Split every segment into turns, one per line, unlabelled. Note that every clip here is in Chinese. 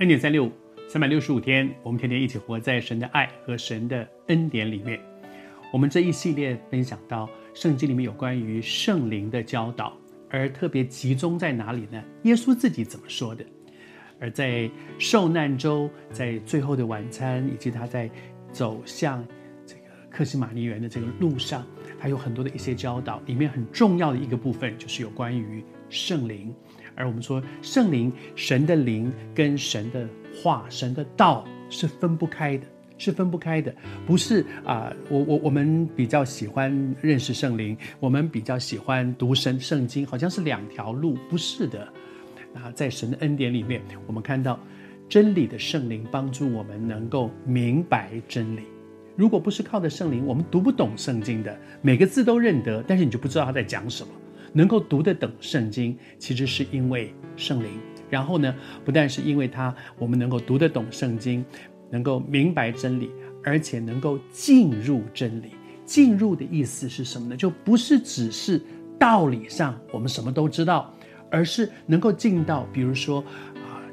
恩典三六五，三百六十五天，我们天天一起活在神的爱和神的恩典里面。我们这一系列分享到圣经里面有关于圣灵的教导，而特别集中在哪里呢？耶稣自己怎么说的？而在受难周，在最后的晚餐，以及他在走向这个克西马尼园的这个路上，还有很多的一些教导。里面很重要的一个部分就是有关于圣灵。而我们说圣灵，神的灵跟神的话、神的道是分不开的。是分不开的，不是啊、我我我们比较喜欢认识圣灵，我们比较喜欢读神圣经，好像是两条路，不是的。啊，在神的恩典里面，我们看到真理的圣灵帮助我们能够明白真理。如果不是靠着圣灵，我们读不懂圣经的，每个字都认得，但是你就不知道他在讲什么。能够读得懂圣经，其实是因为圣灵。然后呢，不但是因为他，我们能够读得懂圣经。能够明白真理，而且能够进入真理。进入的意思是什么呢？就不是只是道理上我们什么都知道，而是能够进到，比如说，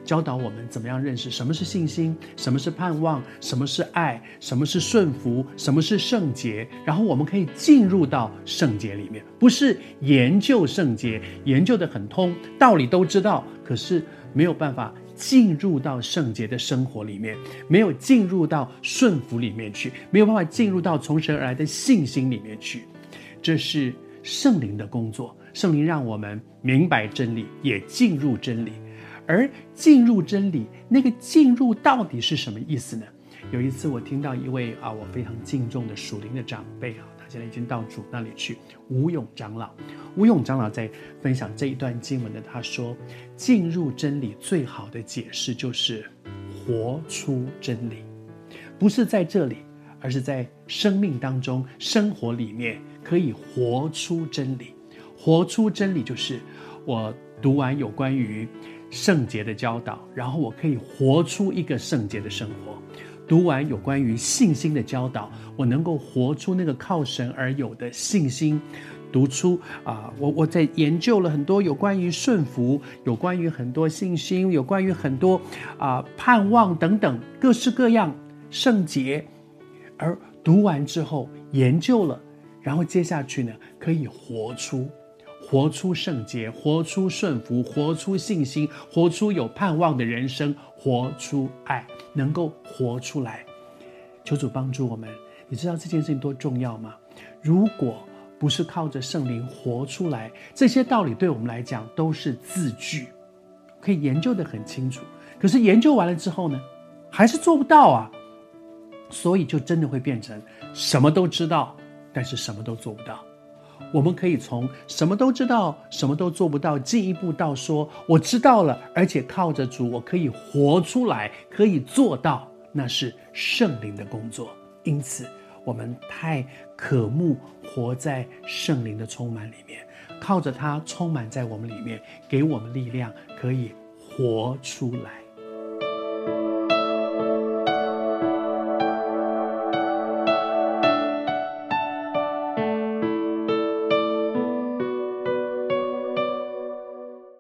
教导我们怎么样认识什么是信心，什么是盼望，什么是爱，什么是顺服，什么是圣洁。然后我们可以进入到圣洁里面，不是研究圣洁，研究得很通，道理都知道，可是没有办法。进入到圣洁的生活里面，没有进入到顺服里面去，没有办法进入到从神而来的信心里面去。这是圣灵的工作。圣灵让我们明白真理，也进入真理。而进入真理，那个进入到底是什么意思呢？有一次我听到一位啊，我非常敬重的属灵的长辈啊。他现在已经到主那里去。吴勇长老，吴勇长老在分享这一段经文的，他说：“进入真理最好的解释就是活出真理，不是在这里，而是在生命当中、生活里面可以活出真理。活出真理就是我读完有关于圣洁的教导，然后我可以活出一个圣洁的生活。”读完有关于信心的教导，我能够活出那个靠神而有的信心。读出啊，我我在研究了很多有关于顺服，有关于很多信心，有关于很多啊盼望等等各式各样圣洁。而读完之后研究了，然后接下去呢，可以活出。活出圣洁，活出顺服，活出信心，活出有盼望的人生，活出爱，能够活出来。求主帮助我们。你知道这件事情多重要吗？如果不是靠着圣灵活出来，这些道理对我们来讲都是字句，可以研究得很清楚。可是研究完了之后呢，还是做不到啊。所以就真的会变成什么都知道，但是什么都做不到。我们可以从什么都知道，什么都做不到，进一步到说我知道了，而且靠着主，我可以活出来，可以做到，那是圣灵的工作。因此，我们太渴慕活在圣灵的充满里面，靠着他充满在我们里面，给我们力量，可以活出来。